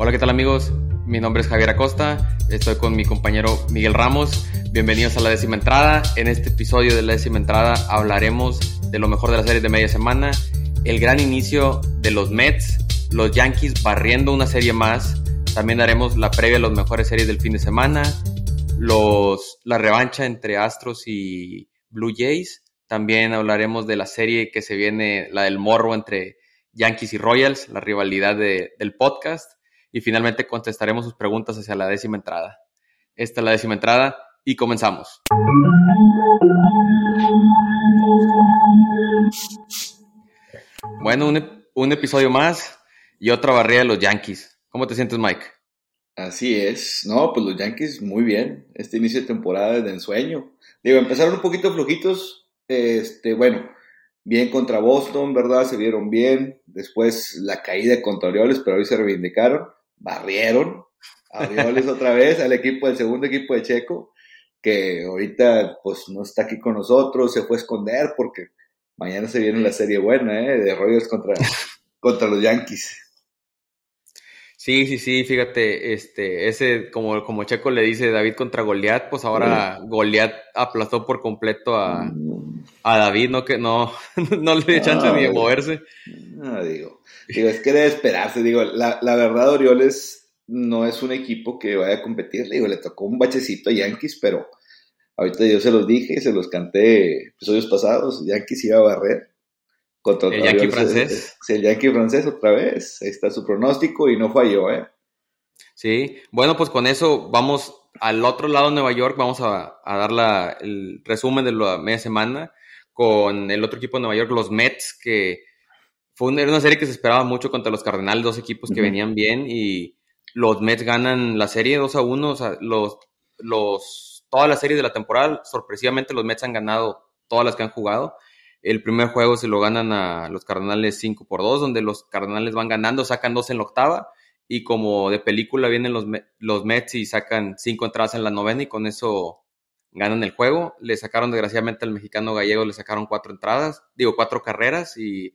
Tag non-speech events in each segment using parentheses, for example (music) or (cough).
Hola, ¿qué tal amigos? Mi nombre es Javier Acosta, estoy con mi compañero Miguel Ramos. Bienvenidos a la décima entrada. En este episodio de la décima entrada hablaremos de lo mejor de las series de media semana, el gran inicio de los Mets, los Yankees barriendo una serie más. También daremos la previa de las mejores series del fin de semana, los, la revancha entre Astros y Blue Jays. También hablaremos de la serie que se viene, la del morro entre Yankees y Royals, la rivalidad del podcast. Y finalmente contestaremos sus preguntas hacia la décima entrada. Esta es la décima entrada y comenzamos. Bueno, un, episodio más y otra barrera de los Yankees. ¿Cómo te sientes, Mike? Así es. No, pues los Yankees muy bien. Este inicio de temporada de ensueño. Digo, empezaron un poquito flojitos. Este, bueno, bien contra Boston, ¿verdad? Se vieron bien. Después la caída contra Orioles, pero hoy se reivindicaron. Barrieron a Orioles (laughs) otra vez, al equipo, del segundo equipo de Checo, que ahorita pues no está aquí con nosotros, se fue a esconder porque mañana se viene la serie buena, ¿eh? De Royals contra, (laughs) contra los Yankees. Sí, sí, sí, fíjate, este, ese, como, como Checo le dice David contra Goliat, pues ahora Goliat aplastó por completo a, a David, no que no, (laughs) no le dio chance ni de moverse. No, digo, digo, es que debe esperarse, digo, la, la verdad, Orioles no es un equipo que vaya a competir, digo, le tocó un bachecito a Yankees, pero ahorita yo se los dije, se los canté episodios pasados, Yankees iba a barrer el Yankee francés. el Yankee francés otra vez. Ahí está su pronóstico y no falló, ¿eh? Sí, bueno, pues con eso vamos al otro lado de Nueva York. Vamos a, dar el resumen de la media semana con el otro equipo de Nueva York, los Mets, que fue una, era una serie que se esperaba mucho contra los Cardenales, dos equipos que venían bien y los Mets ganan la serie 2 a 1. O sea, los, los, toda la serie de la temporada, sorpresivamente los Mets han ganado todas las que han jugado. El primer juego se lo ganan a los Cardenales 5 por 2, donde los Cardenales van ganando, sacan dos en la octava, y como de película vienen los, los Mets y sacan cinco entradas en la novena, y con eso ganan el juego. Le sacaron, desgraciadamente, al mexicano gallego, le sacaron cuatro entradas, digo, cuatro carreras, y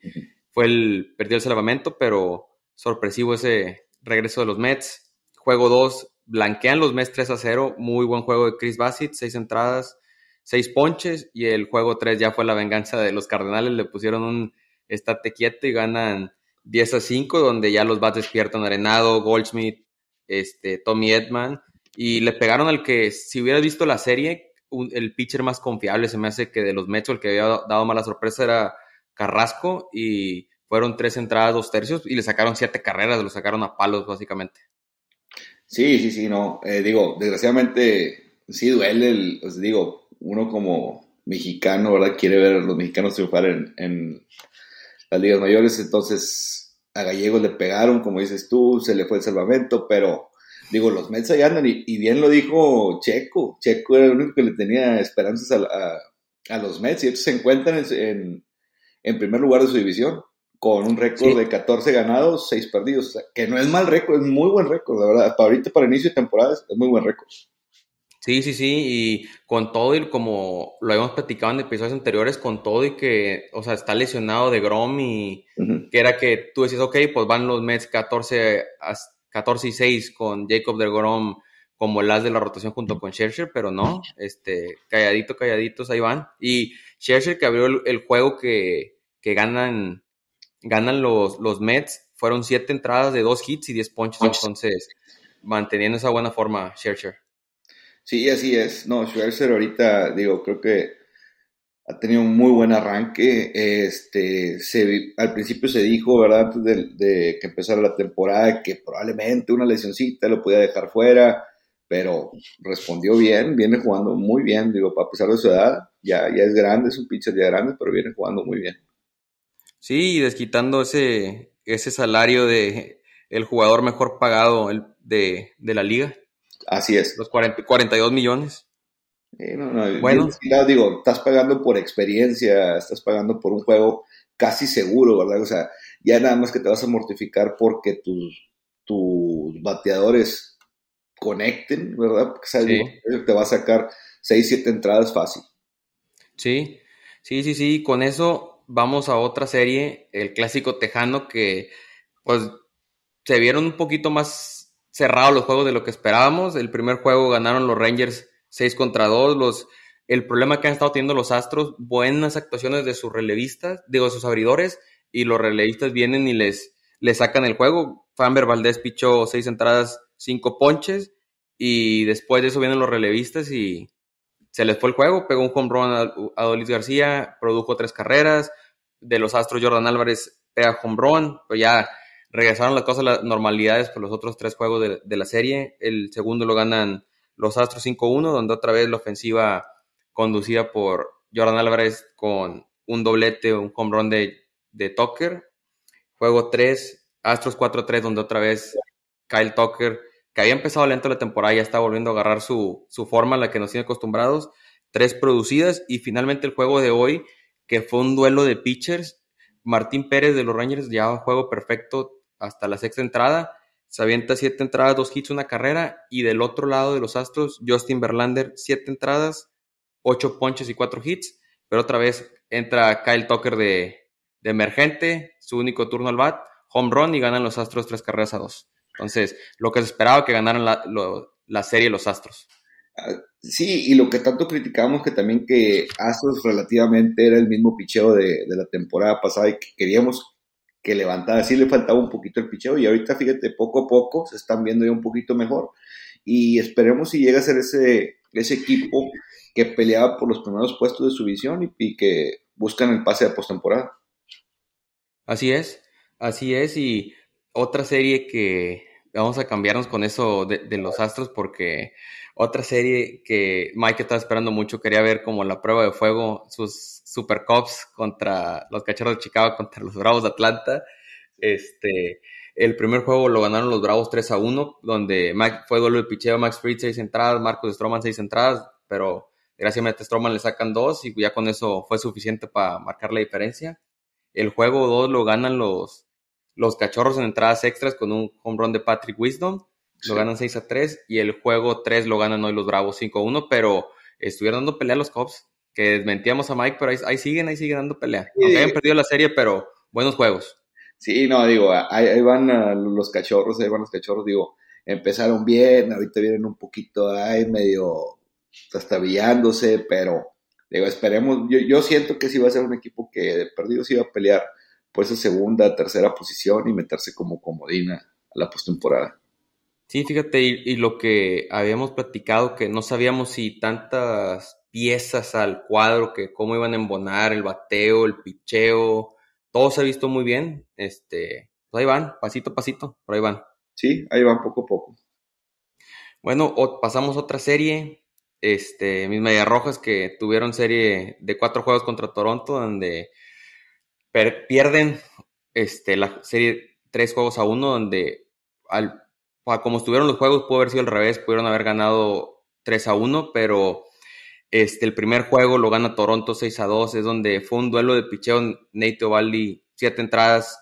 fue el, perdió el salvamento, pero sorpresivo ese regreso de los Mets. Juego 2, blanquean los Mets 3 a 0, muy buen juego de Chris Bassett, seis entradas, seis ponches. Y el juego 3 ya fue la venganza de los Cardenales, le pusieron un estate quieto y ganan 10 a 5, donde ya los bats despiertan Arenado, Goldschmidt, este, Tommy Edman, y le pegaron al que, si hubieras visto la serie, el pitcher más confiable se me hace que de los Mets, el que había dado mala sorpresa era Carrasco, y fueron tres entradas, dos tercios, y le sacaron siete carreras, lo sacaron a palos básicamente. Sí, sí, sí, no, eh, digo, desgraciadamente sí duele, el, os digo, uno como mexicano, ¿verdad? Quiere ver a los mexicanos triunfar en, en las ligas mayores, entonces a Gallegos le pegaron, como dices tú, se le fue el salvamento, pero digo, los Mets ahí andan, y, bien lo dijo Checo, Checo era el único que le tenía esperanzas a, a, los Mets, y ellos se encuentran en, en, primer lugar de su división, con un récord de 14 ganados, 6 perdidos, que no es mal récord, es muy buen récord, la verdad, para ahorita, para inicio de temporada, es muy buen récord. Sí, sí, sí, y con todo y como lo habíamos platicado en episodios anteriores, con todo y que, o sea, está lesionado de Grom y que era que tú decías, ok, pues van los Mets 14, 14 y 6 con Jacob de Grom como el as de la rotación junto con Scherzer, pero no, este, calladito, calladitos, ahí van. Y Scherzer que abrió el, juego que, que, ganan, ganan los, los Mets, fueron 7 entradas de 2 hits y 10 ponches, entonces manteniendo esa buena forma Scherzer. Sí, así es. No, Schwerzer ahorita, digo, creo que ha tenido un muy buen arranque. Este, se, al principio se dijo, ¿verdad? Antes de, que empezara la temporada, que probablemente una lesioncita lo podía dejar fuera, pero respondió bien, viene jugando muy bien, digo, a pesar de su edad, ya, ya es grande, es un pitcher ya grande, pero viene jugando muy bien. Sí, desquitando ese, ese salario de el jugador mejor pagado de, de la liga. Así es. Los 40, 42 millones. Bueno, digo, estás pagando por experiencia, estás pagando por un juego casi seguro, ¿verdad? O sea, ya nada más que te vas a mortificar porque tus, tus bateadores conecten, ¿verdad? Porque te va a sacar 6, 7 entradas fácil. Sí, sí, sí, sí. Con eso vamos a otra serie, el clásico tejano, que pues se vieron un poquito más cerrados los juegos de lo que esperábamos. El primer juego ganaron los Rangers 6 contra 2. Los, el problema que han estado teniendo los Astros, buenas actuaciones de sus relevistas, digo, de sus abridores, y los relevistas vienen y les, les sacan el juego. Famber Valdés pichó 6 entradas, 5 ponches, y después de eso vienen los relevistas y se les fue el juego. Pegó un home run a, a García, produjo tres carreras. De los Astros, Jordan Álvarez pega home run, pues ya regresaron las cosas a las normalidades por los otros tres juegos de, la serie. El segundo lo ganan los Astros 5-1, donde otra vez la ofensiva conducida por Jordan Álvarez con un doblete, un home de, Tucker. Juego 3, Astros 4-3, donde otra vez Kyle Tucker, que había empezado lento la temporada, ya está volviendo a agarrar su, su forma, la que nos tiene acostumbrados. Tres producidas y finalmente el juego de hoy, que fue un duelo de pitchers. Martín Pérez de los Rangers llevaba juego perfecto, hasta la sexta entrada. Se avienta siete entradas, dos hits, una carrera. Y del otro lado de los Astros, Justin Verlander, siete entradas, ocho ponches y cuatro hits. Pero otra vez entra Kyle Tucker de, emergente, su único turno al bat, home run y ganan los Astros tres carreras a dos. Entonces, lo que se esperaba que ganaran la, la serie los Astros. Ah, sí, y lo que tanto criticamos que también que Astros relativamente era el mismo picheo de, de, la temporada pasada y que queríamos que levantara, sí le faltaba un poquito el picheo y ahorita fíjate, poco a poco se están viendo ya un poquito mejor y esperemos si llega a ser ese, ese equipo que peleaba por los primeros puestos de su visión y, que buscan el pase de postemporada. Así es, así es y otra serie que vamos a cambiarnos con eso de, los Astros porque otra serie que Mike estaba esperando mucho, quería ver como la prueba de fuego, sus Super Cups contra los Cachorros de Chicago, (laughs) contra los Bravos de Atlanta. Este, el primer juego lo ganaron los Bravos 3 a 1, donde fue duelo de picheo, Max Fried 6 entradas, Marcos Stroman 6 entradas, pero gracias a Stroman le sacan 2 y ya con eso fue suficiente para marcar la diferencia. El juego 2 lo ganan los, los Cachorros en entradas extras con un home run de Patrick Wisdom lo ganan 6 a 3 y el juego 3 lo ganan hoy los Bravos 5 a 1, pero estuvieron dando pelea a los Cubs, que desmentíamos a Mike, pero ahí, siguen, ahí siguen dando pelea. Sí. habían perdido la serie, pero buenos juegos. Sí, no, digo, ahí, van los cachorros, ahí van los cachorros, digo, empezaron bien, ahorita vienen un poquito ahí medio trastabillándose, pero digo, esperemos, yo, yo siento que sí va a ser un equipo que de perdido sí va a pelear por esa segunda, tercera posición y meterse como comodina a la postemporada. Sí, fíjate, y, lo que habíamos platicado, que no sabíamos si tantas piezas al cuadro, que cómo iban a embonar el bateo, el picheo, todo se ha visto muy bien. Este, pues ahí van, pasito a pasito, por ahí van. Sí, ahí van poco a poco. Bueno, pasamos a otra serie. Este, mis Medias Rojas que tuvieron serie de cuatro juegos contra Toronto, donde pierden este, la serie tres juegos a uno, donde al como estuvieron los juegos, pudo haber sido al revés, pudieron haber ganado 3 a 1, pero este, el primer juego lo gana Toronto 6 a 2, es donde fue un duelo de picheo, Nate Ovaldi, 7 entradas,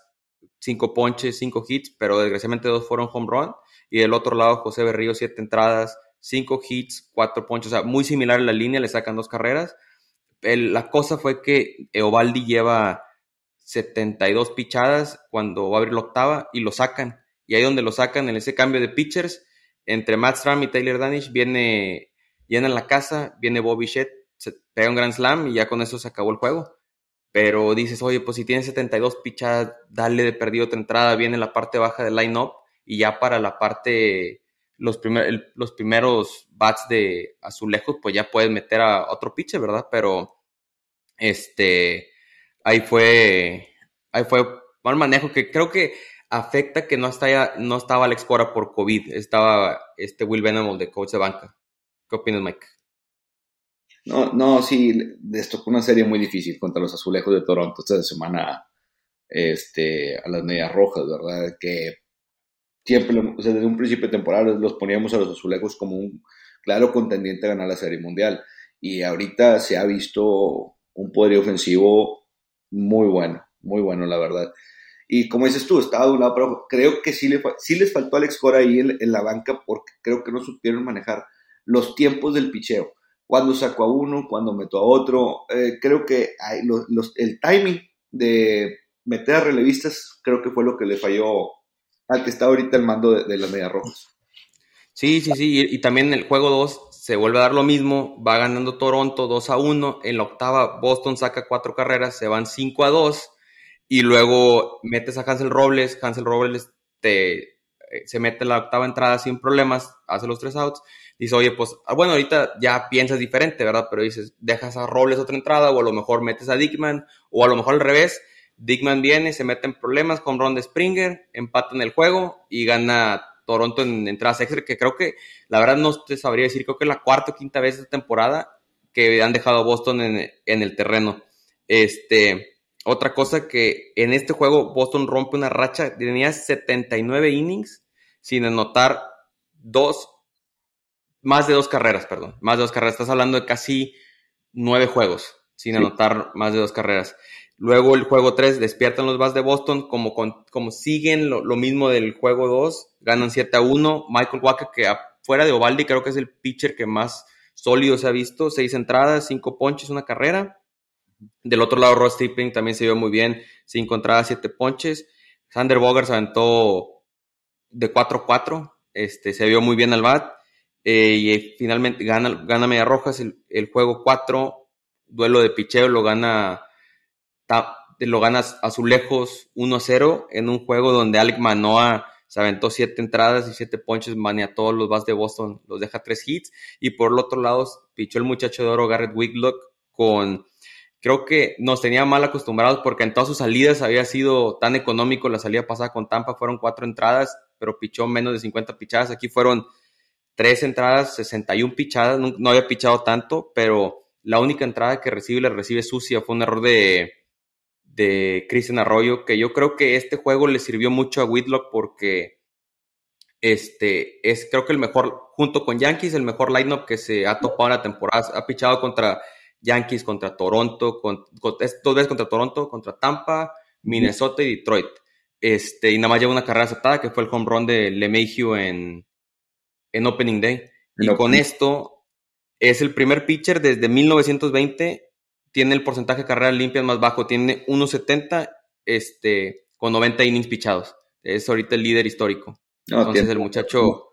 5 ponches, 5 hits, pero desgraciadamente dos fueron home run, y del otro lado José Berrío, 7 entradas, 5 hits, 4 ponches, o sea, muy similar en la línea, le sacan dos carreras. la cosa fue que Eovaldi lleva 72 pichadas cuando va a abrir la octava y lo sacan y ahí donde lo sacan en ese cambio de pitchers, entre Matt Stram y Taylor Danish, viene, en la casa, viene Bobby Shett, se pega un Grand Slam y ya con eso se acabó el juego. Pero dices, oye, pues si tiene 72 pichadas, dale de perdido otra entrada, viene la parte baja del line-up y ya para la parte, los, primer, los primeros bats de azulejos, pues ya puedes meter a otro pitcher, ¿verdad? Pero, este, ahí fue, ahí fue mal manejo que creo que afecta que no, está no estaba Alex Cora por COVID, estaba este Will Venable de coach de banca. ¿Qué opinas, Mike? No, no, sí, les tocó una serie muy difícil contra los Azulejos de Toronto esta semana este, a las medias rojas, ¿verdad? Que siempre, o sea, desde un principio de temporada los poníamos a los Azulejos como un claro contendiente a ganar la Serie Mundial. Y ahorita se ha visto un poder ofensivo muy bueno, muy bueno, la verdad. Y como dices tú, estaba de un lado pero Creo que sí, le, sí les faltó Alex Cora ahí en, la banca porque creo que no supieron manejar los tiempos del picheo. Cuando saco a uno, cuando meto a otro. Eh, creo que el timing de meter a relevistas creo que fue lo que le falló al que está ahorita el mando de, las Medias Rojas. Sí, sí, sí, y, también en el juego 2 se vuelve a dar lo mismo, va ganando Toronto 2 a 1, en la octava Boston saca cuatro carreras, se van 5 a 2, y luego metes a Hansel Robles, Hansel Robles te, eh, se mete la octava entrada sin problemas, hace los tres outs, dice, oye, pues, ah, bueno, ahorita ya piensas diferente, ¿verdad? Pero dices, dejas a Robles otra entrada, o a lo mejor metes a Dickman, o a lo mejor al revés, Dickman viene, se mete en problemas con Ron de Springer, empatan el juego y gana Toronto en entradas extra, que creo que, la verdad no te sabría decir, creo que es la cuarta o quinta vez esta temporada que han dejado a Boston en, en el terreno. Este, otra cosa que en este juego Boston rompe una racha, tenía 79 innings sin anotar dos, más de dos carreras, perdón, más de dos carreras. Estás hablando de casi nueve juegos sin anotar más de dos carreras. Luego el juego 3 despiertan los Bas de Boston, como, como siguen lo, mismo del juego 2, ganan 7 a 1. Michael Walker, que fuera de Ovaldi, creo que es el pitcher que más sólido se ha visto, seis entradas, cinco ponches, una carrera. Del otro lado, Ross Tipping también se vio muy bien, cinco entradas, siete ponches. Sander Bogart se aventó de 4-4, este, se vio muy bien al bat. Eh, y finalmente gana, gana Media Rojas el, el juego 4, duelo de picheo, lo gana lo ganas Azulejos 1-0 en un juego donde Alec Manoa se aventó siete entradas y siete ponches, a todos los bats de Boston, los deja tres hits. Y por el otro lado, pichó el muchacho de oro Garrett Wiglock con, creo que nos tenía mal acostumbrados porque en todas sus salidas había sido tan económico. La salida pasada con Tampa fueron cuatro entradas, pero pichó menos de 50 pichadas. Aquí fueron tres entradas, 61 pichadas. No, no había pichado tanto, pero la única entrada que recibe la recibe sucia. Fue un error de de Cristian Arroyo, que yo creo que este juego le sirvió mucho a Whitlock porque este es creo que el mejor, junto con Yankees, el mejor lineup que se ha topado en la temporada. Ha pichado contra Yankees, contra Toronto, con, dos veces contra Toronto, contra Tampa, Minnesota y Detroit. Este, y nada más lleva una carrera aceptada, que fue el home run de LeMahieu en, en Opening Day. Y con esto es el primer pitcher desde 1920 tiene el porcentaje de carreras limpias más bajo, tiene 1.70 este, con 90 innings pichados. Es ahorita el líder histórico. Entonces el muchacho...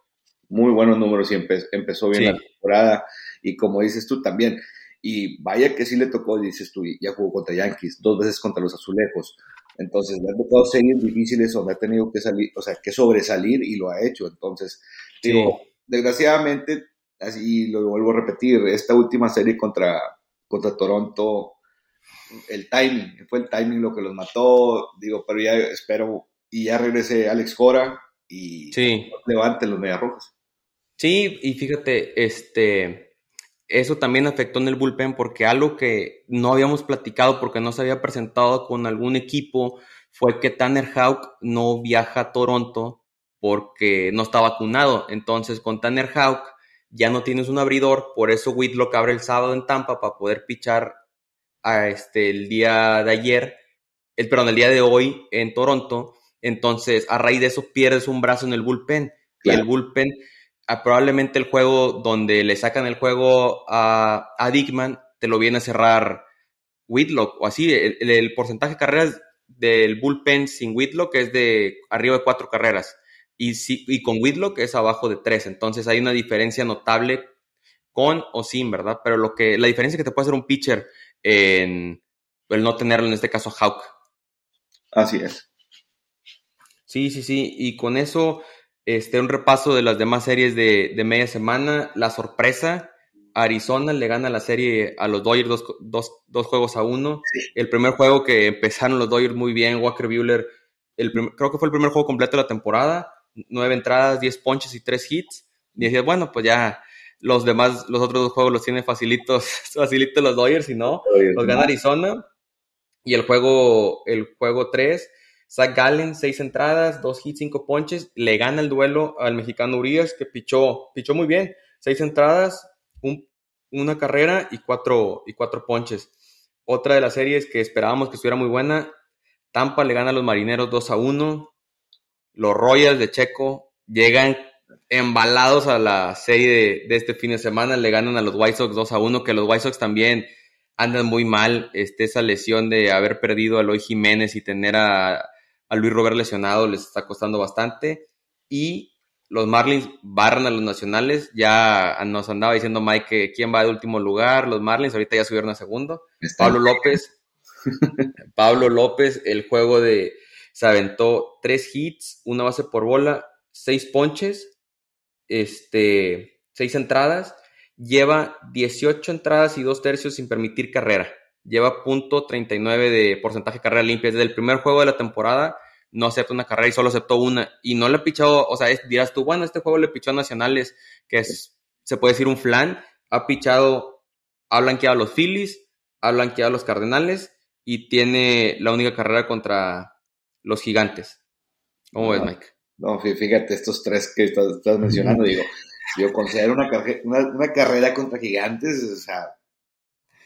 Muy buenos números y empezó bien la temporada. Y como dices tú también, y vaya que sí le tocó, dices tú, ya jugó contra Yankees, dos veces contra los Azulejos. Entonces le ha tocado series difíciles donde ha tenido que salir, o sea, que sobresalir y lo ha hecho. Entonces, digo, desgraciadamente, así lo vuelvo a repetir, esta última serie contra, contra Toronto, el timing, fue el timing lo que los mató, digo, pero ya espero, y ya regrese Alex Cora y sí. levante los Rojas. Sí, y fíjate, este, eso también afectó en el bullpen porque algo que no habíamos platicado porque no se había presentado con algún equipo fue que Tanner Houck no viaja a Toronto porque no está vacunado. Entonces, con Tanner Houck ya no tienes un abridor, por eso Whitlock abre el sábado en Tampa para poder pichar a este, el día de ayer, el, perdón, el día de hoy en Toronto. Entonces, a raíz de eso pierdes un brazo en el bullpen. Y el bullpen, probablemente el juego donde le sacan el juego a, a Dickman, te lo viene a cerrar Whitlock o así. El, porcentaje de carreras del bullpen sin Whitlock es de arriba de cuatro carreras y, y con Whitlock es abajo de 3. Entonces hay una diferencia notable con o sin, ¿verdad? Pero lo que, la diferencia que te puede hacer un pitcher en el no tenerlo, en este caso, Hawk. Así es. Sí, sí, sí. Y con eso, este, un repaso de las demás series de, de media semana. La sorpresa, Arizona le gana la serie a los Dodgers dos, dos, dos juegos a uno. El primer juego que empezaron los Dodgers muy bien, Walker Bueller, el creo que fue el primer juego completo de la temporada nueve entradas, diez ponches y tres hits. Y decías, bueno, pues ya los demás, los otros dos juegos los tiene facilitos, (laughs) facilitos los Dodgers, y no, los gana Arizona. Y el juego, el juego 3, Zach Gallen, seis entradas, dos hits, cinco ponches, le gana el duelo al mexicano Urias, que pichó, pichó muy bien, seis entradas, una carrera y cuatro, y cuatro ponches. Otra de las series que esperábamos que estuviera muy buena, Tampa le gana a los Marineros 2 a 1, los Royals de Checo llegan embalados a la serie de, este fin de semana, le ganan a los White Sox 2 a 1, que los White Sox también andan muy mal, este, esa lesión de haber perdido a Eloy Jiménez y tener a a Luis Robert lesionado les está costando bastante. Y los Marlins barran a los nacionales. Ya nos andaba diciendo Mike que quién va de último lugar. Los Marlins ahorita ya subieron a segundo. Pablo López. (laughs) Pablo López, el juego de. Se aventó tres hits, una base por bola, seis ponches, este, seis entradas. Lleva 18 entradas y dos tercios sin permitir carrera. Lleva punto 39 de porcentaje de carrera limpia. Desde el primer juego de la temporada no acepta una carrera y solo aceptó una. Y no le ha pichado, o sea, dirás tú, bueno, este juego le pichó a Nacionales, que es, se puede decir un flan. Ha pichado, ha blanqueado a los Phillies, ha blanqueado a los Cardenales y tiene la única carrera contra los Gigantes. ¿Cómo ves, Mike? No, fíjate, estos tres que estás, mencionando, digo, yo considero una, una, carrera contra Gigantes, o sea,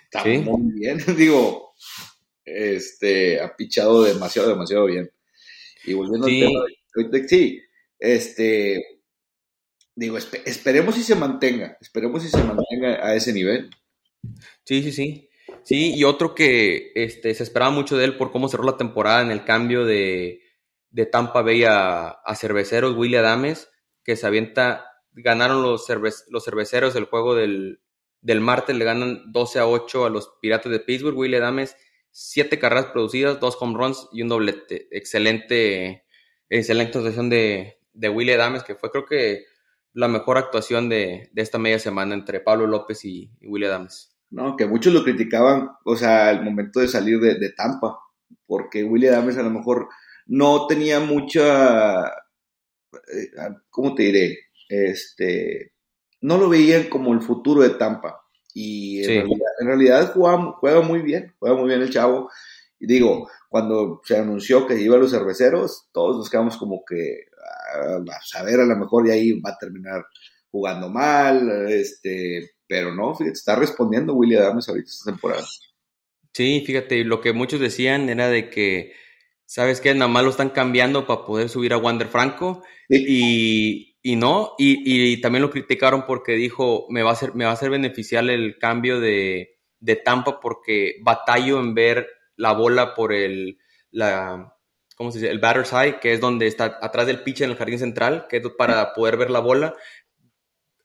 está muy bien, (laughs) digo, este, ha pichado demasiado, demasiado bien. Y volviendo al tema, sí, este, digo, esperemos si se mantenga, esperemos si se mantenga a ese nivel. Sí, sí, sí. Sí, y otro que este, se esperaba mucho de él por cómo cerró la temporada en el cambio de, de Tampa Bay a, cerveceros, Willie Adames, que se avienta, ganaron los, los cerveceros el juego del, del martes, le ganan 12 a 8 a los Piratas de Pittsburgh, Willie Adames siete carreras producidas, dos home runs y un doblete. Excelente, excelente actuación de, de Willie Dames, que fue creo que la mejor actuación de, esta media semana entre Pablo López y, Willie Dames. No, que muchos lo criticaban, o sea, al momento de salir de, Tampa, porque Willie Dames a lo mejor no tenía mucha, eh, ¿cómo te diré? Este, no lo veían como el futuro de Tampa. Y en, realidad, juega, muy bien, juega muy bien el chavo. Y digo, cuando se anunció que iba a los cerveceros, todos nos quedamos como que ah, a saber, a lo mejor de ahí va a terminar jugando mal, este, pero no, fíjate, está respondiendo William Adams ahorita esta temporada. Sí, fíjate, lo que muchos decían era de que, ¿sabes qué? Nada más lo están cambiando para poder subir a Wander Franco. Y, y no, y, también lo criticaron porque dijo, me va a ser, me va a ser beneficial el cambio de, de Tampa porque batallo en ver la bola por el, la, ¿cómo se dice? El batter's eye, que es donde está atrás del pitcher en el jardín central, que es para poder ver la bola.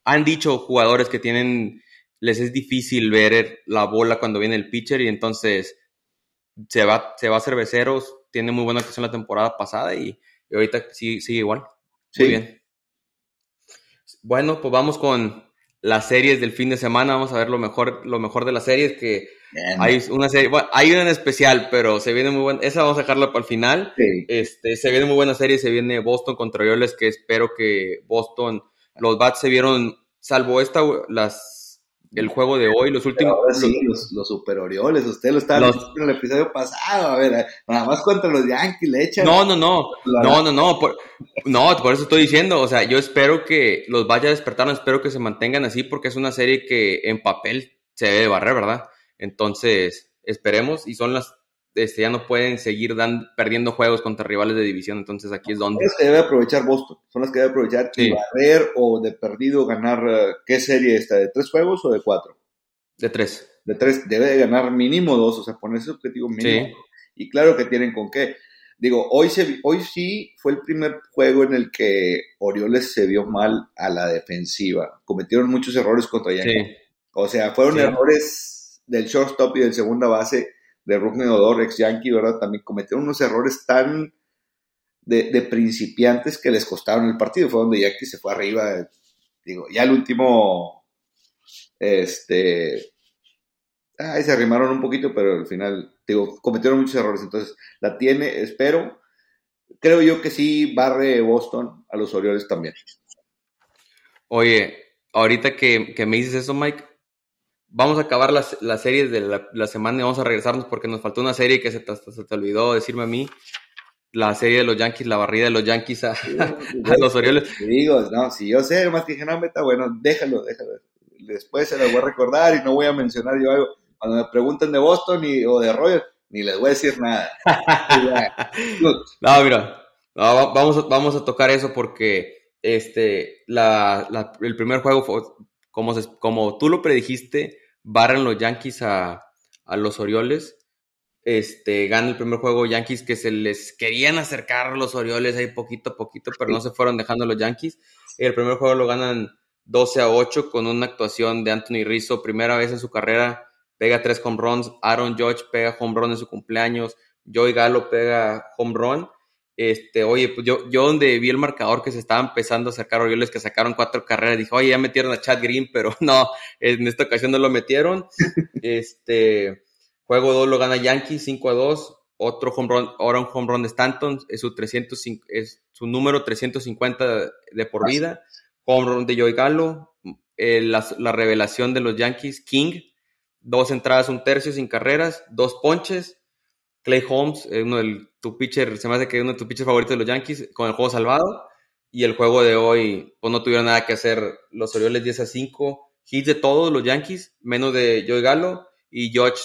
Han dicho jugadores que tienen, les es difícil ver la bola cuando viene el pitcher y entonces se va, se va a cerveceros, tiene muy buena actuación la temporada pasada y, ahorita sigue, sigue igual. Muy bien. Bueno, pues vamos con las series del fin de semana. Vamos a ver lo mejor, lo mejor de las series que hay una serie, bueno, hay una en especial, pero se viene muy buena. Esa vamos a dejarla para el final. Este, se viene muy buena serie. Se viene Boston contra Orioles, que espero que Boston, los bats se vieron, salvo esta, las el juego de hoy, los últimos. los, los, Super Orioles, usted lo estaba en el episodio pasado, a ver, nada más contra los Yankees le echan. No, no, no, no, no, no, por, no, por eso estoy diciendo, o sea, yo espero que los vaya a despertar, espero que se mantengan así, porque es una serie que en papel se debe barrer, ¿verdad? Entonces, esperemos, y son las este, ya no pueden seguir dan, perdiendo juegos contra rivales de división, entonces aquí es donde... Debe aprovechar Boston, son las que debe aprovechar y barrer o de perdido ganar, eh, ¿qué serie está? ¿De tres juegos o de cuatro? De tres. De tres, debe de ganar mínimo dos, o sea, ponerse objetivo mínimo. Y claro que tienen con qué. Digo, hoy, se, hoy sí fue el primer juego en el que Orioles se vio mal a la defensiva. Cometieron muchos errores contra Yankees. O sea, fueron errores del shortstop y del segunda base de Rugni Odor, ex Yankee, ¿verdad? También cometieron unos errores tan de, principiantes que les costaron el partido. Fue donde Yankee se fue arriba. Digo, ya el último, este, ahí se arrimaron un poquito, pero al final, digo, cometieron muchos errores. Entonces, la tiene, espero. Creo yo que sí barre Boston a los Orioles también. Oye, ahorita que, que me dices eso, Mike, vamos a acabar las, las series de la, semana y vamos a regresarnos porque nos faltó una serie que se te, se te, olvidó decirme a mí. La serie de los Yankees, la barrida de los Yankees a, (laughs) los Orioles. digo, no, si yo sé, más que dije, no, meta, bueno, déjalo, déjalo. Después se lo voy a recordar y no voy a mencionar yo algo. Cuando me pregunten de Boston y, o de Royals, ni les voy a decir nada. (laughs) no, mira, vamos, vamos a tocar eso porque este, la, la, el primer juego como, como tú lo predijiste, barran los Yankees a, los Orioles. este, gana el primer juego Yankees que se les querían acercar los Orioles ahí poquito a poquito, pero no se fueron dejando los Yankees. El primer juego lo ganan 12 a 8 con una actuación de Anthony Rizzo, primera vez en su carrera, pega tres home runs, Aaron Judge pega home run en su cumpleaños, Joey Gallo pega home run. Este, oye, pues yo, yo donde vi el marcador que se estaba empezando a sacar Orioles, que sacaron cuatro carreras, dije, oye, ya metieron a Chad Green, (laughs) pero no, en esta ocasión no lo metieron. Este, juego 2 lo gana Yankees 5 a 2. Otro home run, ahora un home run de Stanton, es su, 305, es su número 350 de por vida. Home run de Joey Gallo, eh, la, la revelación de los Yankees, King, dos entradas, un tercio sin carreras, dos ponches. Clay Holmes, eh, uno de tu pitcher, se me hace que es uno de tus pitchers favoritos de los Yankees, con el juego salvado. Y el juego de hoy, pues no tuvieron nada que hacer. Los Orioles 10 a 5. Hits de todos los Yankees, menos de Joey Galo. Y George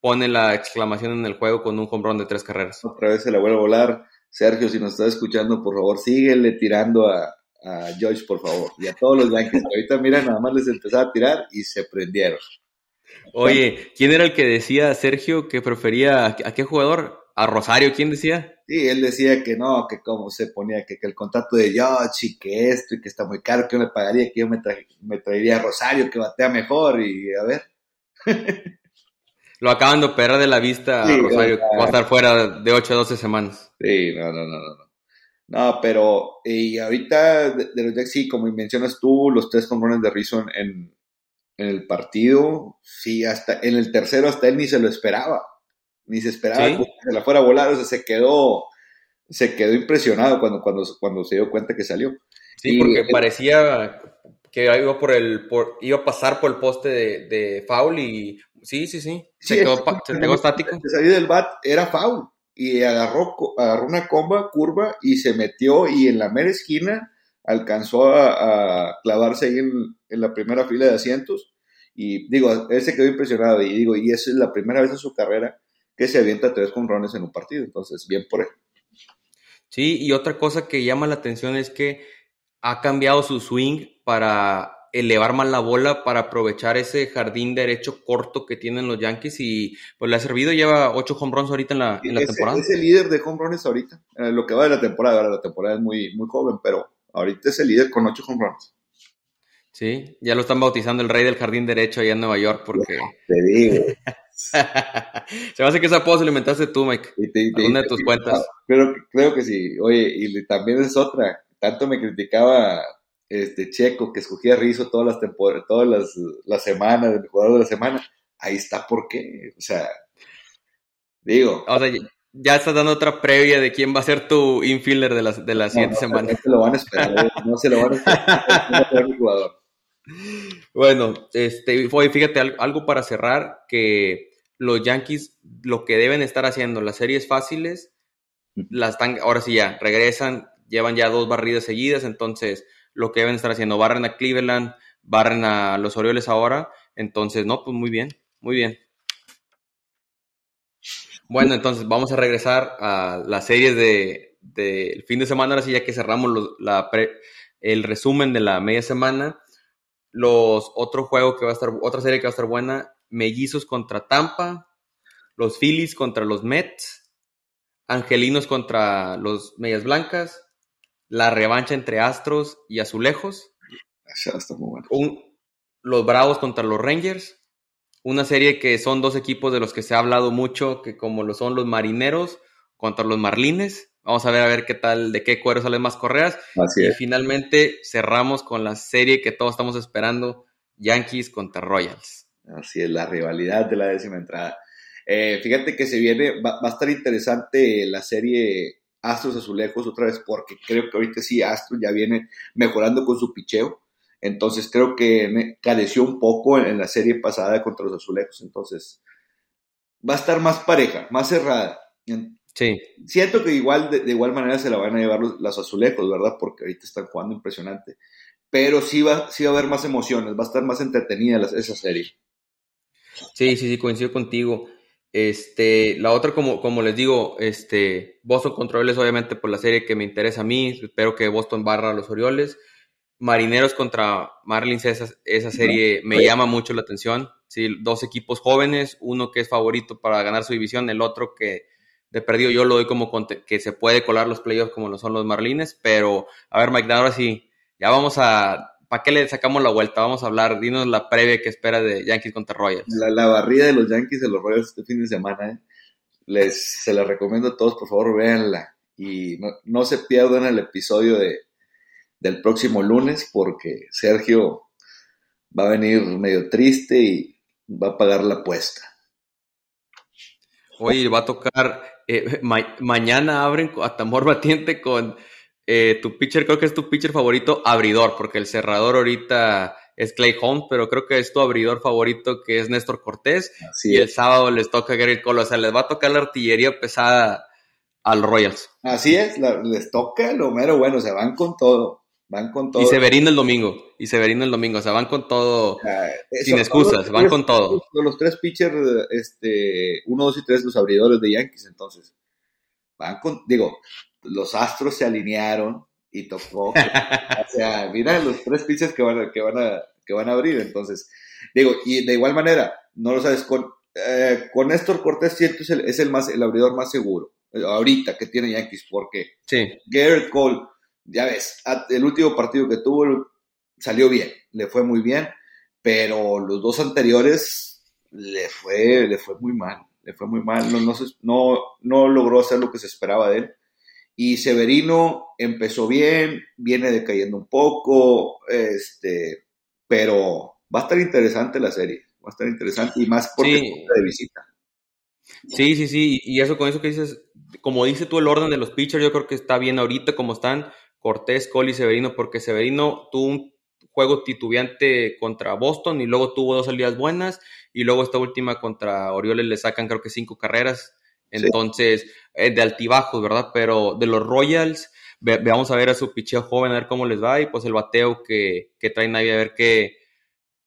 pone la exclamación en el juego con un home de tres carreras. Otra vez se la vuelve a volar. Sergio, si nos estás escuchando, por favor, síguele tirando a, a George, por favor. Y a todos los Yankees. Ahorita, mira, nada más les empezaba a tirar y se prendieron. Oye, ¿quién era el que decía, Sergio, que prefería a qué jugador? ¿A Rosario? ¿Quién decía? Sí, él decía que no, que cómo se ponía, que, que el contrato de George y que esto y que está muy caro, que yo me pagaría, que yo me, tra me traería a Rosario, que batea mejor y a ver. (laughs) Lo acaban de operar de la vista a Rosario, que va a estar fuera de 8 a 12 semanas. Sí, no, no, no, no. No, pero y ahorita de, de los Jacks, sí, como mencionas tú, los tres compones de Rizzo en, en el partido, sí, hasta en el tercero hasta él ni se lo esperaba, ni se esperaba ¿Sí? que se la fuera a volar, o sea, se quedó, se quedó impresionado cuando, cuando, cuando se dio cuenta que salió. Sí, y, porque parecía que iba por el, por, iba a pasar por el poste de, de foul y sí, sí, sí, se, sí, quedó, se quedó estático. Se salió del bat, era foul, y agarró, agarró una comba, curva, y se metió, y en la mera esquina alcanzó a, a clavarse ahí en, en, la primera fila de asientos. Y digo, él se quedó impresionado. Y digo, y esa es la primera vez en su carrera que se avienta tres conrones en un partido. Entonces, bien por él. Sí, y otra cosa que llama la atención es que ha cambiado su swing para elevar más la bola para aprovechar ese jardín derecho corto que tienen los Yankees y pues le ha servido, lleva ocho home runs ahorita en la, en la es, temporada. Es el líder de home runs ahorita, eh, lo que va de la temporada, ahora la temporada es muy, muy joven, pero Ahorita es el líder con ocho home runs. Sí, ya lo están bautizando el rey del jardín derecho allá en Nueva York porque... Te digo. (laughs) se me hace que esa apodo se alimentaste tú, Mike. Y te, te, una de tus cuentas. Pero creo que sí. Oye, y también es otra. Tanto me criticaba este Checo que escogía Rizzo todas las temporadas, todas las, las semanas, el jugador de la semana. Ahí está por qué. O sea, digo. O sea, ya estás dando otra previa de quién va a ser tu infielder de la, de la siguiente no, semana. No se lo van a esperar, no se lo van a esperar. no jugador. Bueno, este, fíjate, algo para cerrar, que los Yankees lo que deben estar haciendo, las series fáciles, las están, ahora sí ya, regresan, llevan ya dos barridas seguidas, entonces lo que deben estar haciendo, barren a Cleveland, barren a los Orioles ahora, entonces, no, pues muy bien, muy bien. Bueno, entonces vamos a regresar a las series de, de fin de semana, ahora sí ya que cerramos los, la pre, el resumen de la media semana. Los otro juego que va a estar, otra serie que va a estar buena, Mellizos contra Tampa, los Phillies contra los Mets, Angelinos contra los Medias Blancas, la revancha entre Astros y Azulejos, está muy bueno. un, los Bravos contra los Rangers, una serie que son dos equipos de los que se ha hablado mucho, que como lo son los marineros contra los marlines. Vamos a ver a ver qué tal, de qué cuero salen más correas. Así y es. finalmente cerramos con la serie que todos estamos esperando, Yankees contra Royals. Así es, la rivalidad de la décima entrada. Eh, fíjate que se viene, va, va, a estar interesante la serie Astros Azulejos otra vez, porque creo que ahorita sí Astros ya viene mejorando con su picheo. Entonces creo que careció un poco en la serie pasada contra los azulejos. Entonces va a estar más pareja, más cerrada. Sí. Siento que igual de, de igual manera se la van a llevar los, los, azulejos, ¿verdad? Porque ahorita están jugando impresionante. Pero sí va, sí va a haber más emociones, va a estar más entretenida la, esa serie. Sí, sí, sí, coincido contigo. Este, la otra, como, como les digo, este, Boston contra Orioles, obviamente por la serie que me interesa a mí. Espero que Boston barra a los Orioles. Marineros contra Marlins, esa, esa serie me llama mucho la atención. Sí, dos equipos jóvenes, uno que es favorito para ganar su división, el otro que de perdido yo lo doy como que se puede colar los playoffs como lo son los Marlins, pero a ver Mike, ahora sí, ya vamos a, ¿para qué le sacamos la vuelta? Vamos a hablar, dinos la previa que espera de Yankees contra Royals. La, barrida de los Yankees de los Royals este fin de semana, ¿eh? Les, se la recomiendo a todos, por favor, véanla. Y no, se pierdan el episodio de, del próximo lunes porque Sergio va a venir medio triste y va a pagar la apuesta. Oye, va a tocar, eh, mañana abren a tambor batiente con eh, tu pitcher, creo que es tu pitcher favorito, abridor, porque el cerrador ahorita es Clay Holmes, pero creo que es tu abridor favorito que es Néstor Cortés. y el sábado les toca Gary Cole, o sea, les va a tocar la artillería pesada al Royals. Así es, les toca lo mero bueno, se van con todo. Van con todo. Y Severino el domingo. Y Severino el domingo. O sea, van con todo. sin excusas. Van con todo. Los, tres pitchers, este, uno, dos y tres, los abridores de Yankees, entonces. Van con, digo, los astros se alinearon y tocó. (laughs) o sea, mira los tres pitchers que van a, que van a, que van a abrir. Entonces, digo, y de igual manera, no lo sabes, con, eh, con Néstor Cortés siento es el, es el más, el abridor más seguro. Ahorita que tiene Yankees, porque sí. Garrett Cole ya ves, el último partido que tuvo salió bien, le fue muy bien, pero los dos anteriores le fue, le fue muy mal, le fue muy mal, no, no, no, logró hacer lo que se esperaba de él. Y Severino empezó bien, viene decayendo un poco, este, pero va a estar interesante la serie, va a estar interesante y más porque sí. de visita. Sí, sí, sí, y eso con eso que dices, como dice tú el orden de los pitchers, yo creo que está bien ahorita como están, Cortés, Cole y Severino, porque Severino tuvo un juego titubeante contra Boston y luego tuvo dos salidas buenas y luego esta última contra Orioles le sacan creo que cinco carreras. Entonces, eh, de altibajos, ¿verdad? Pero de los Royals, vamos a ver a su picheo joven, a ver cómo les va y pues el bateo que, que traen ahí, a ver qué,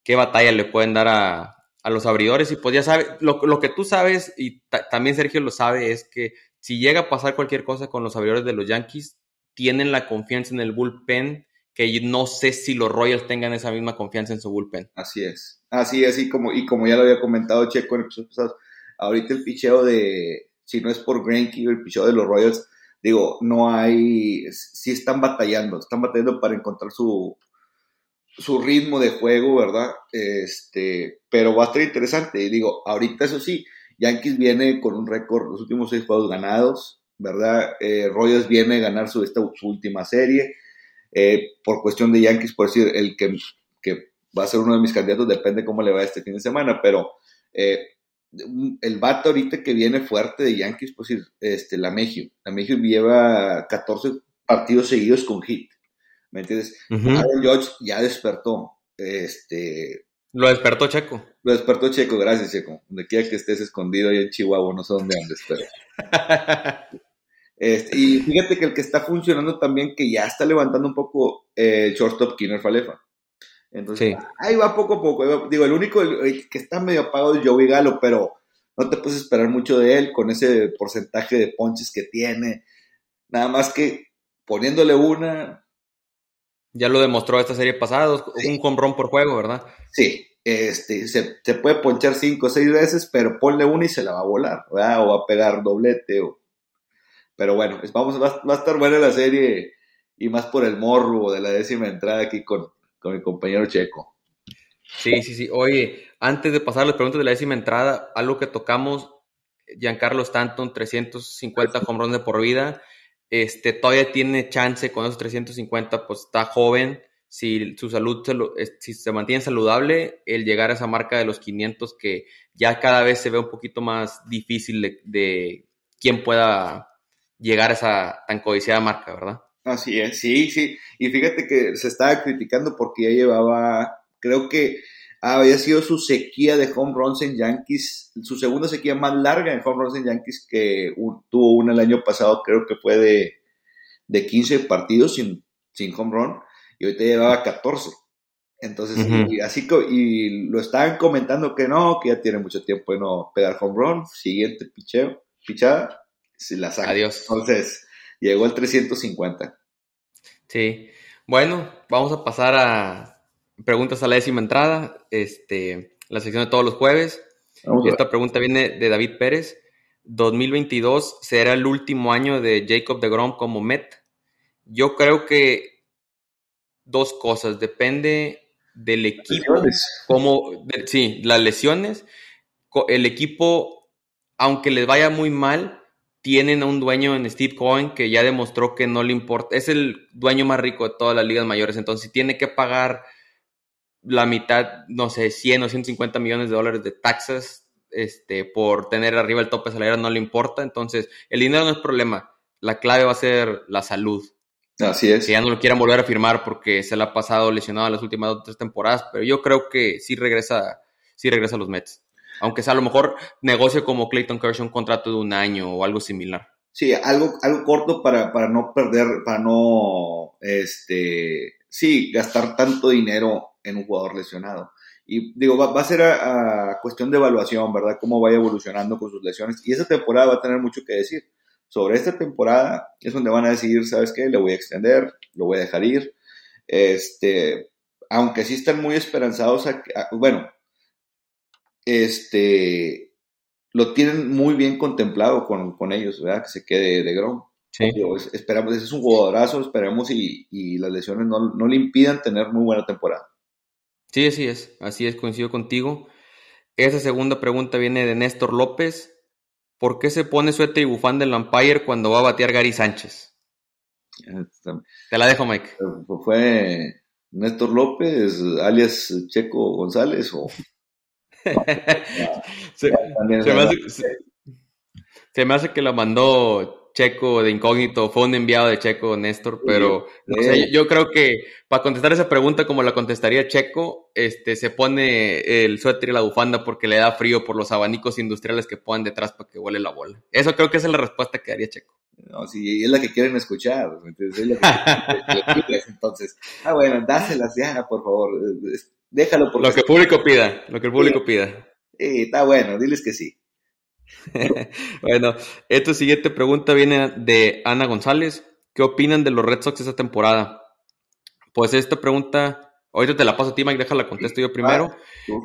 qué batalla le pueden dar a, los abridores. Y pues ya sabes, lo, que tú sabes y también Sergio lo sabe es que si llega a pasar cualquier cosa con los abridores de los Yankees, tienen la confianza en el bullpen que no sé si los Royals tengan esa misma confianza en su bullpen. Así es, así es, y como, y como ya lo había comentado Checo en episodios pasados, ahorita el picheo de, si no es por Greinke el picheo de los Royals, digo, no hay, sí están batallando, están batallando para encontrar su, su ritmo de juego, ¿verdad? Este, pero va a estar interesante, y digo, ahorita eso sí, Yankees viene con un récord, los últimos seis juegos ganados, ¿verdad? Eh, Royals viene a ganar su, esta, su última serie. Eh, por cuestión de Yankees, por decir, el que, que, va a ser uno de mis candidatos, depende cómo le va este fin de semana, pero eh, el vato ahorita que viene fuerte de Yankees, por decir, este, la Mejio. La Mejio lleva 14 partidos seguidos con hit. ¿Me entiendes? Aaron George ya despertó. Este, lo despertó Checo. Lo despertó Checo, gracias Checo. Donde quiera que estés escondido ahí en Chihuahua, no sé dónde andes, pero. (laughs) Este, y fíjate que el que está funcionando también, que ya está levantando un poco eh, el shortstop Kinner Falefa. Entonces, ahí va poco a poco. Digo, el único que está medio apagado es Joey Galo, pero no te puedes esperar mucho de él con ese porcentaje de ponches que tiene. Nada más que poniéndole una. Ya lo demostró esta serie pasada, un combrón por juego, ¿verdad? Sí, este, se, se, puede ponchar cinco o seis veces, pero ponle una y se la va a volar, ¿verdad? O va a pegar doblete o pero bueno, vamos, va, a estar buena la serie y más por el morro de la décima entrada aquí con, con mi compañero Checo. Sí, sí, sí. Oye, antes de pasar a las preguntas de la décima entrada, algo que tocamos, Giancarlo Stanton, 350 home runs de por vida. Este, todavía tiene chance con esos 350, pues está joven. Si su salud se, si se mantiene saludable, el llegar a esa marca de los 500 que ya cada vez se ve un poquito más difícil de, de quién pueda llegar a esa tan codiciada marca, ¿verdad? Así es, sí, sí. Y fíjate que se estaba criticando porque ya llevaba, creo que había sido su sequía de home runs en Yankees, su segunda sequía más larga en home runs en Yankees que tuvo una el año pasado, creo que fue de, de 15 partidos sin, sin home run, y ahorita llevaba 14. Entonces, y así y lo estaban comentando que no, que ya tiene mucho tiempo de no pegar home run, siguiente picheo, pichada, si la saca. Adiós. Entonces, llegó el 350. Sí. Bueno, vamos a pasar a preguntas a la décima entrada, este, la sección de todos los jueves. Esta pregunta viene de David Pérez. 2022 será el último año de Jacob de Grom como Met. Yo creo que dos cosas. Depende del equipo. Como, sí, las lesiones. El equipo, aunque les vaya muy mal, tienen a un dueño en Steve Cohen que ya demostró que no le importa. Es el dueño más rico de todas las ligas mayores. Entonces, si tiene que pagar la mitad, no sé, 100 o 150 millones de dólares de taxas este, por tener arriba el tope salarial no le importa. Entonces, el dinero no es problema. La clave va a ser la salud. Así es. Que ya no lo quieran volver a firmar porque se le ha pasado lesionado las últimas dos o tres temporadas, pero yo creo que sí regresa, sí regresa a los Mets. Aunque sea a lo mejor negocio como Clayton Kershaw un contrato de un año o algo similar. Sí, algo, algo corto para, para no perder, para no, este, sí, gastar tanto dinero en un jugador lesionado. Y digo, va, a ser a, cuestión de evaluación, ¿verdad? Cómo vaya evolucionando con sus lesiones. Y esa temporada va a tener mucho que decir. Sobre esta temporada es donde van a decidir, ¿sabes qué? Le voy a extender, lo voy a dejar ir. Este, aunque sí están muy esperanzados, bueno, este, lo tienen muy bien contemplado con, con ellos, ¿verdad? Que se quede de Grom. Sí. esperamos, ese es un jugadorazo, esperemos y, y las lesiones no, no le impidan tener muy buena temporada. Sí, así es, así es, coincido contigo. Esa segunda pregunta viene de Néstor López. ¿Por qué se pone suéter y bufanda en Empire cuando va a batear Gary Sánchez? Te la dejo, Mike. ¿Fue Néstor López, alias Checo González o...? (laughs) se, me hace, que la mandó Checo de incógnito, fue un enviado de Checo, Néstor, pero yo, creo que para contestar esa pregunta como la contestaría Checo, este, se pone el suéter y la bufanda porque le da frío por los abanicos industriales que ponen detrás para que huele la bola. Eso creo que es la respuesta que daría Checo. No, sí, es la que quieren escuchar. Entonces, (laughs) entonces ah, bueno, dáselas ya, por favor. Déjalo por Lo que el público pida, lo que el público pida. Sí, está bueno, diles que sí. (laughs) bueno, esta siguiente pregunta viene de Ana González. ¿Qué opinan de los Red Sox esta temporada? Pues esta pregunta, ahorita te la paso a ti, Mike, déjala contesto yo primero.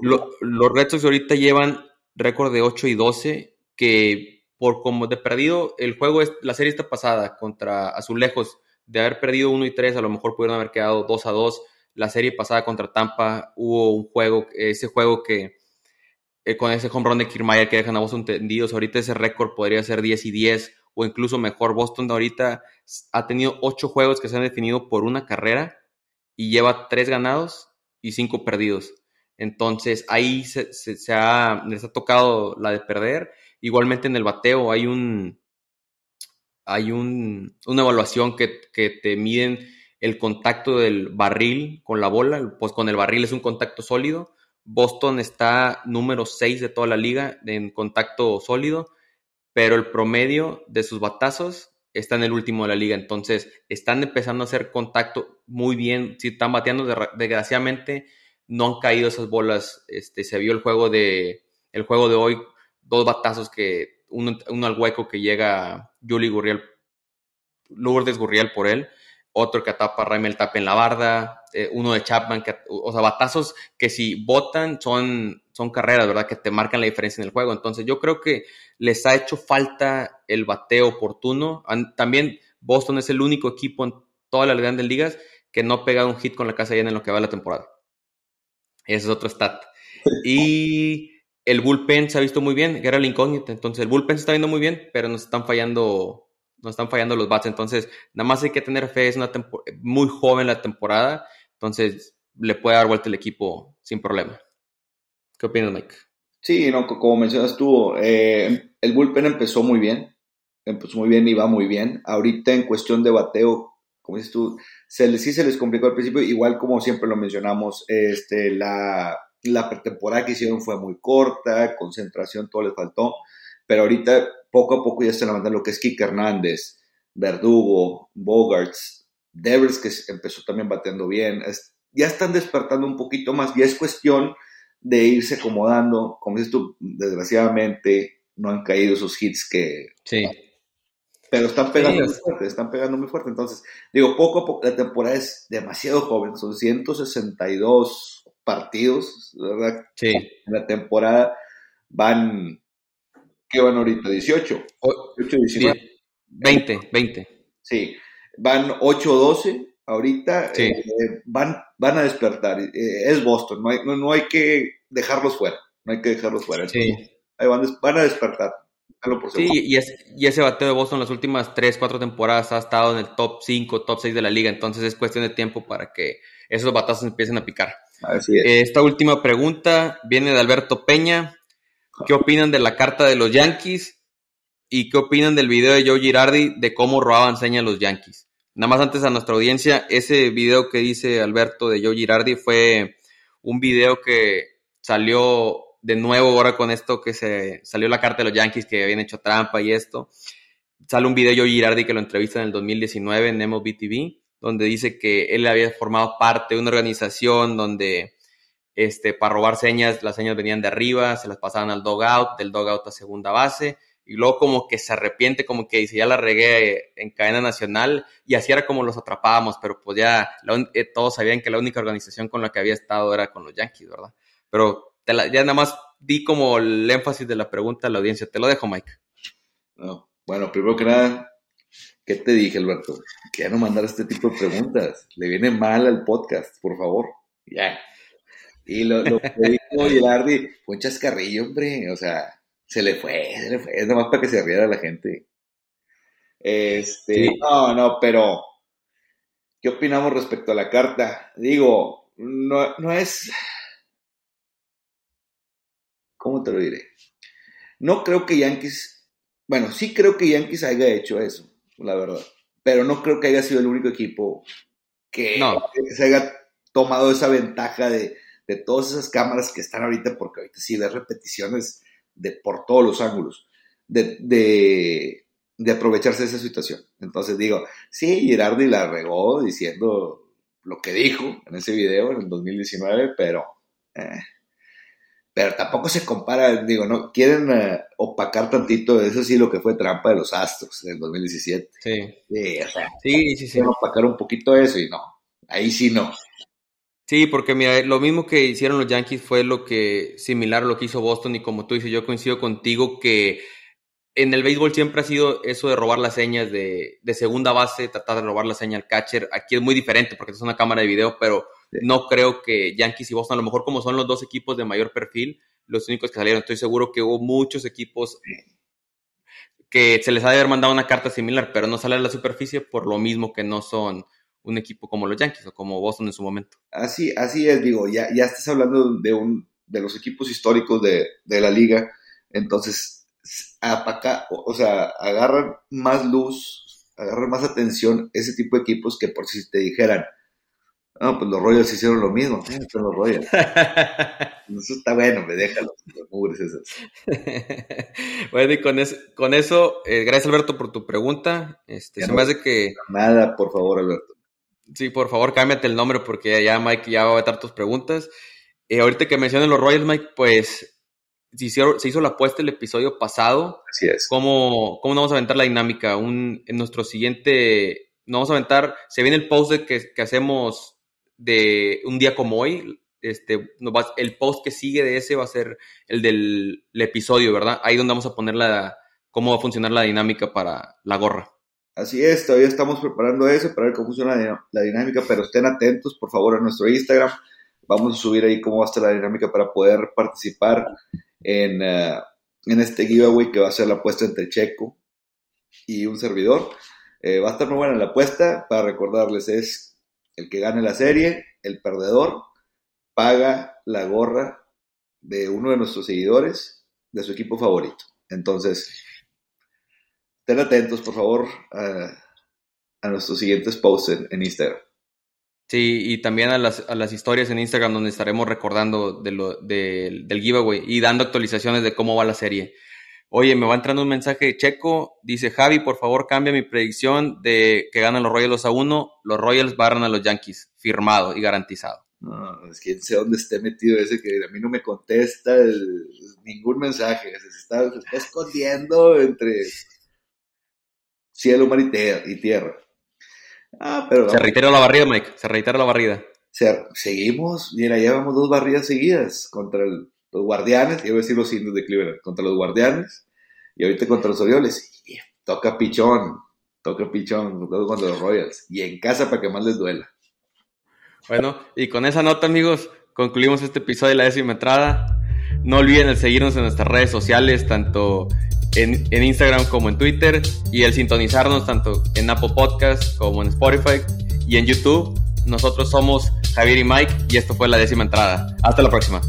los Red Sox ahorita llevan récord de 8 y 12, que por como de perdido, el juego es la serie está pasada contra Azulejos, de haber perdido 1 y 3, a lo mejor pudieron haber quedado 2 a 2. La serie pasada contra Tampa hubo un juego, ese juego que eh, con ese home run de Kiermaier que dejan a Boston tendidos. Ahorita ese récord podría ser 10 y 10 o incluso mejor. Boston ahorita ha tenido 8 juegos que se han definido por una carrera y lleva 3 ganados y 5 perdidos. Entonces ahí se, ha, les ha tocado la de perder. Igualmente en el bateo hay un hay un, una evaluación que, que te miden el contacto del barril con la bola, pues con el barril es un contacto sólido Boston está número 6 de toda la liga en contacto sólido, pero el promedio de sus batazos está en el último de la liga. Entonces, están empezando a hacer contacto muy bien. Si están bateando, desgraciadamente, no han caído esas bolas. Este, se vio el juego de, el juego de hoy, dos batazos que, uno, al hueco que llega Juli Gurriel, Lourdes Gurriel por él otro que atapa Raimel Tap en la barda, eh, uno de Chapman, que, o sea, batazos que si votan son, son carreras, ¿verdad? Que te marcan la diferencia en el juego. Entonces yo creo que les ha hecho falta el bateo oportuno. También Boston es el único equipo en toda la grandes ligas que no ha pegado un hit con la casa llena en lo que va la temporada. Ese es otro stat. Y el bullpen se ha visto muy bien, que era la. Entonces el bullpen se está viendo muy bien, pero nos están fallando no están fallando los bats. Entonces, nada más hay que tener fe, es una muy joven la temporada, entonces le puede dar vuelta el equipo sin problema. ¿Qué opinas, Mike? Sí, no, como mencionas tú, eh, el bullpen empezó muy bien, empezó muy bien y va muy bien. Ahorita en cuestión de bateo, como dices tú, se sí se les complicó al principio, igual como siempre lo mencionamos, este, la, la pretemporada que hicieron fue muy corta, concentración, todo les faltó, pero ahorita poco a poco ya se levantan lo que es Kike Hernández, Verdugo, Bogarts, Devers que empezó también bateando bien, ya están despertando un poquito más, ya es cuestión de irse acomodando, como dices tú, desgraciadamente no han caído esos hits que... Sí. pero están pegando muy fuerte, están pegando muy fuerte. Entonces, digo, poco a poco, la temporada es demasiado joven, son 162 partidos, ¿verdad? Sí. En la temporada van, ¿qué van ahorita? 18. 18 19. 20, 20. Sí, van 8-12 ahorita, eh, van, van a despertar. Eh, es Boston, no hay, no, hay que dejarlos fuera, no hay que dejarlos fuera. sí. Ahí van, van a despertar. Sí, y, y, ese bateo de Boston las últimas 3, 4 temporadas ha estado en el top 5, top 6 de la liga, entonces es cuestión de tiempo para que esos batazos empiecen a picar. Así es. Esta última pregunta viene de Alberto Peña. ¿Qué opinan de la carta de los Yankees? ¿Y qué opinan del video de Joe Girardi de cómo robaban señas los Yankees? Nada más antes a nuestra audiencia, ese video que dice Alberto de Joe Girardi fue un video que salió de nuevo ahora con esto que se salió la carta de los Yankees que habían hecho trampa y esto. Sale un video de Joe Girardi que lo entrevista en el 2019 en MLB TV, donde dice que él había formado parte de una organización donde este, para robar señas, las señas venían de arriba, se las pasaban al dogout, del dogout a segunda base, y luego como que se arrepiente, como que dice, ya la regué en cadena nacional, y así era como los atrapábamos, pero pues ya eh, todos sabían que la única organización con la que había estado era con los Yankees, ¿verdad? Pero ya nada más di como el énfasis de la pregunta a la audiencia. Te lo dejo, Mike. No. Bueno, primero que nada, ¿qué te dije, Alberto? Que ya no mandar este tipo de preguntas. Le viene mal al podcast, por favor. Ya. Y lo, lo que dijo Gerardi fue un chascarrillo, hombre. O sea, se le fue, se le fue. Es nomás para que se riera la gente. Este, no, no, pero ¿qué opinamos respecto a la carta? Digo, no, no es, ¿cómo te lo diré? No creo que Yankees, bueno, sí creo que Yankees haya hecho eso, la verdad, pero no creo que haya sido el único equipo que, se haya tomado esa ventaja de, todas esas cámaras que están ahorita, porque ahorita sí ves repeticiones de por todos los ángulos, de, de, aprovecharse de esa situación. Entonces digo, sí, Girardi la regó diciendo lo que dijo en ese video en el 2019, pero... Eh, pero tampoco se compara, digo, no quieren eh, opacar tantito, eso sí, lo que fue trampa de los Astros en el 2017. Sí. Sí, o sea, sí, sí, sí. Quieren opacar un poquito eso y no, ahí sí no. Sí, porque mira, lo mismo que hicieron los Yankees fue lo que similar a lo que hizo Boston y como tú dices, yo coincido contigo que en el béisbol siempre ha sido eso de robar las señas de, de segunda base, tratar de robar la señal al catcher. Aquí es muy diferente porque es una cámara de video, pero no creo que Yankees y Boston, a lo mejor como son los dos equipos de mayor perfil, los únicos que salieron, estoy seguro que hubo muchos equipos que se les ha de haber mandado una carta similar, pero no sale a la superficie por lo mismo que no son un equipo como los Yankees o como Boston en su momento. Así, así es, digo, ya, ya estás hablando de un de los equipos históricos de, de la liga, entonces acá, o sea, agarran más luz, agarran más atención ese tipo de equipos que por si te dijeran, no, pues los Royals hicieron lo mismo. Son los Royals. (laughs) eso está bueno, me déjalo. Los mugres esos. (laughs) bueno, y con, con eso, eh, gracias Alberto por tu pregunta. Este, se me hace que. Nada, por favor, Alberto. Sí, por favor, cámbiate el nombre porque ya Mike ya va a vetar tus preguntas. Eh, ahorita que mencioné los Royals, Mike, pues se hizo, se hizo la apuesta el episodio pasado. Así es. ¿Cómo, cómo vamos a aventar la dinámica? Un, en nuestro siguiente. No vamos a aventar. Se viene el post de que, que hacemos de un día como hoy. Este, el post que sigue de ese va a ser el del episodio, ¿verdad? Ahí donde vamos a poner la, cómo va a funcionar la dinámica para la gorra. Así es, todavía estamos preparando eso para ver cómo funciona la, dinámica, pero estén atentos, por favor, a nuestro Instagram. Vamos a subir ahí cómo va a estar la dinámica para poder participar en, eh, en este giveaway que va a ser la apuesta entre Checo y un servidor. Eh, va a estar muy buena la apuesta. Para recordarles, es el que gane la serie, el perdedor, paga la gorra de uno de nuestros seguidores de su equipo favorito. Entonces, estén atentos, por favor, a, nuestros siguientes posts en, Instagram. Sí, y también a las, a las, historias en Instagram donde estaremos recordando de lo, del giveaway y dando actualizaciones de cómo va la serie. Oye, me va entrando un mensaje de Checo. Dice Javi, por favor, cambia mi predicción de que ganan los Royals a uno. Los Royals barran a los Yankees. Firmado y garantizado. No, es que sé dónde esté metido ese que a mí no me contesta ningún mensaje. Se está, escondiendo entre. Cielo, mar y, tierra. Ah, pero... Se reitera la barrida, Mike, se reitera la barrida. seguimos, mira, llevamos dos barridas seguidas contra los guardianes, iba a decir los indios de Cleveland, contra los guardianes y ahorita contra los Orioles. toca pichón, toca pichón, contra los Royals. Y en casa para que más les duela. Bueno, y con esa nota, amigos, concluimos este episodio de la décima entrada. No olviden seguirnos en nuestras redes sociales, tanto en, en, Instagram como en Twitter, y el sintonizarnos tanto en Apple Podcast como en Spotify y en YouTube. Nosotros somos Javier y Mike, y esto fue la décima entrada. Hasta la próxima.